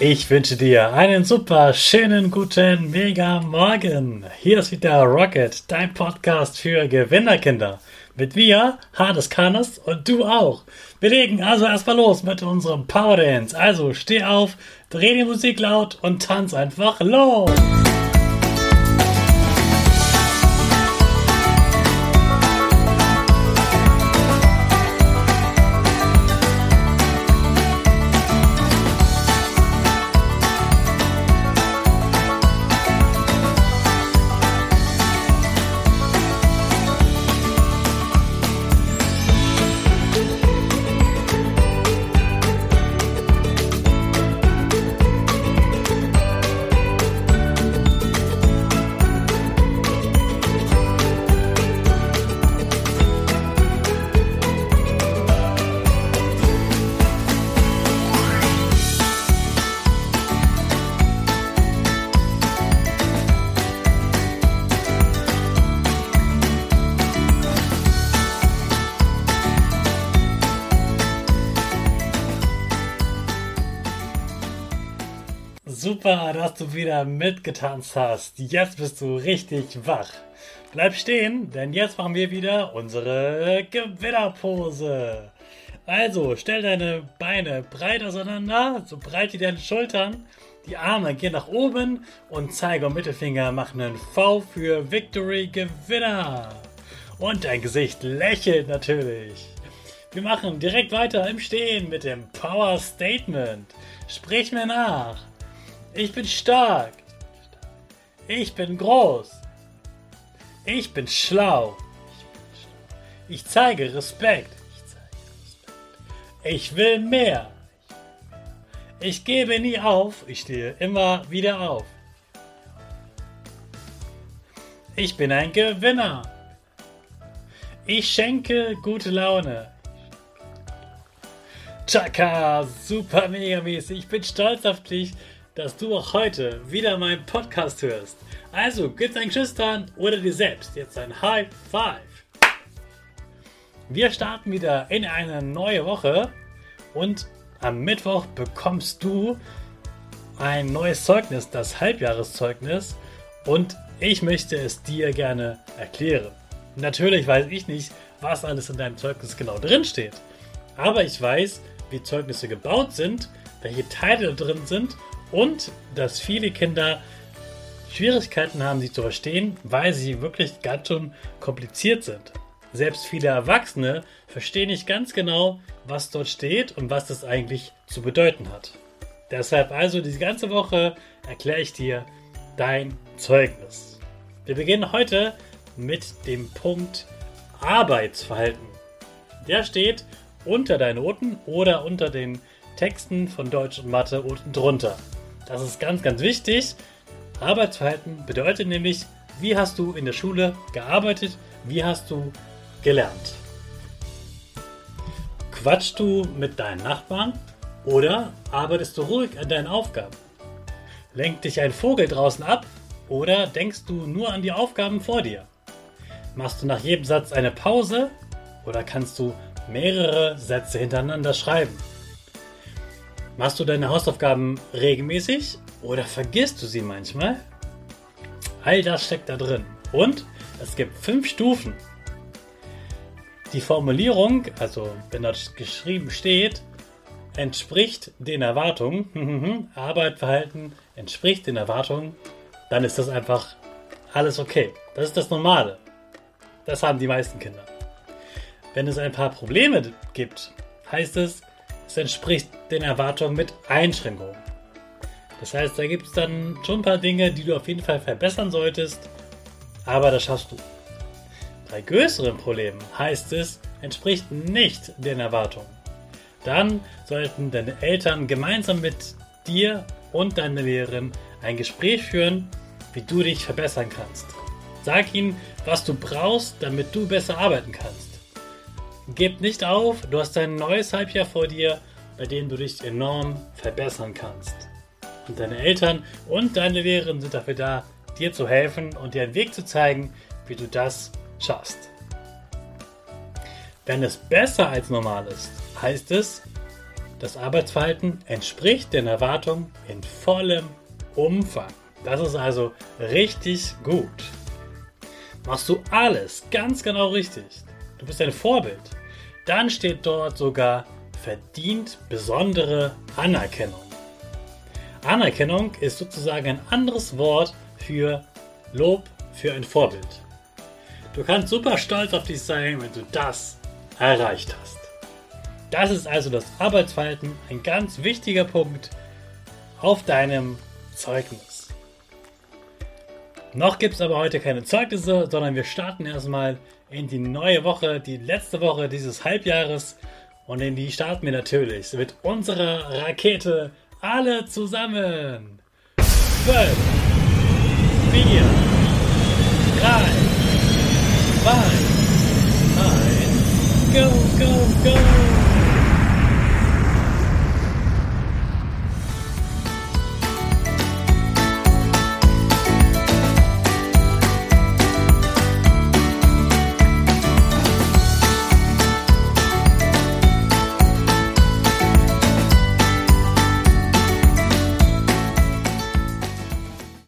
Ich wünsche dir einen super schönen guten Mega Morgen. Hier ist wieder Rocket, dein Podcast für Gewinnerkinder. Mit mir, Hades Kanes und du auch. Wir legen also erstmal los mit unserem Power Dance. Also steh auf, dreh die Musik laut und tanz einfach los. Super, dass du wieder mitgetanzt hast. Jetzt bist du richtig wach. Bleib stehen, denn jetzt machen wir wieder unsere Gewinnerpose. Also, stell deine Beine breit auseinander, so breit wie deine Schultern. Die Arme gehen nach oben und Zeiger und Mittelfinger machen einen V für Victory Gewinner. Und dein Gesicht lächelt natürlich. Wir machen direkt weiter im Stehen mit dem Power Statement. Sprich mir nach. Ich bin stark. Ich bin groß. Ich bin schlau. Ich zeige Respekt. Ich will mehr. Ich gebe nie auf. Ich stehe immer wieder auf. Ich bin ein Gewinner. Ich schenke gute Laune. Chaka, super mega mäßig. Ich bin stolz auf dich dass du auch heute wieder meinen Podcast hörst. Also gib deinen Geschwistern oder dir selbst jetzt ein High Five. Wir starten wieder in eine neue Woche und am Mittwoch bekommst du ein neues Zeugnis, das Halbjahreszeugnis und ich möchte es dir gerne erklären. Natürlich weiß ich nicht, was alles in deinem Zeugnis genau drin steht, aber ich weiß, wie Zeugnisse gebaut sind, welche Teile drin sind und dass viele Kinder Schwierigkeiten haben, sie zu verstehen, weil sie wirklich ganz schön kompliziert sind. Selbst viele Erwachsene verstehen nicht ganz genau, was dort steht und was das eigentlich zu bedeuten hat. Deshalb also diese ganze Woche erkläre ich dir dein Zeugnis. Wir beginnen heute mit dem Punkt Arbeitsverhalten. Der steht unter deinen Noten oder unter den Texten von Deutsch und Mathe unten drunter. Das ist ganz, ganz wichtig. Arbeitsverhalten bedeutet nämlich, wie hast du in der Schule gearbeitet, wie hast du gelernt. Quatschst du mit deinen Nachbarn oder arbeitest du ruhig an deinen Aufgaben? Lenkt dich ein Vogel draußen ab oder denkst du nur an die Aufgaben vor dir? Machst du nach jedem Satz eine Pause oder kannst du mehrere Sätze hintereinander schreiben? Machst du deine Hausaufgaben regelmäßig oder vergisst du sie manchmal? All das steckt da drin. Und es gibt fünf Stufen. Die Formulierung, also wenn dort geschrieben steht, entspricht den Erwartungen, Arbeit, Verhalten entspricht den Erwartungen, dann ist das einfach alles okay. Das ist das Normale. Das haben die meisten Kinder. Wenn es ein paar Probleme gibt, heißt es, es entspricht den Erwartungen mit Einschränkungen. Das heißt, da gibt es dann schon ein paar Dinge, die du auf jeden Fall verbessern solltest, aber das schaffst du. Bei größeren Problemen heißt es, entspricht nicht den Erwartungen. Dann sollten deine Eltern gemeinsam mit dir und deiner Lehrerin ein Gespräch führen, wie du dich verbessern kannst. Sag ihnen, was du brauchst, damit du besser arbeiten kannst. Gib nicht auf, du hast ein neues Halbjahr vor dir, bei dem du dich enorm verbessern kannst. Und deine Eltern und deine Lehrerin sind dafür da, dir zu helfen und dir einen Weg zu zeigen, wie du das schaffst. Wenn es besser als normal ist, heißt es, Das Arbeitsverhalten entspricht den Erwartungen in vollem Umfang. Das ist also richtig gut. Machst du alles ganz genau richtig, du bist ein Vorbild, dann steht dort sogar verdient besondere Anerkennung. Anerkennung ist sozusagen ein anderes Wort für Lob für ein Vorbild. Du kannst super stolz auf dich sein, wenn du das erreicht hast. Das ist also das Arbeitsverhalten, ein ganz wichtiger Punkt auf deinem Zeugnis. Noch gibt es aber heute keine Zeugnisse, sondern wir starten erstmal in die neue Woche, die letzte Woche dieses Halbjahres. Und in die starten wir natürlich mit unserer Rakete alle zusammen. 12, 4, 3, 2, 1, go, go, go!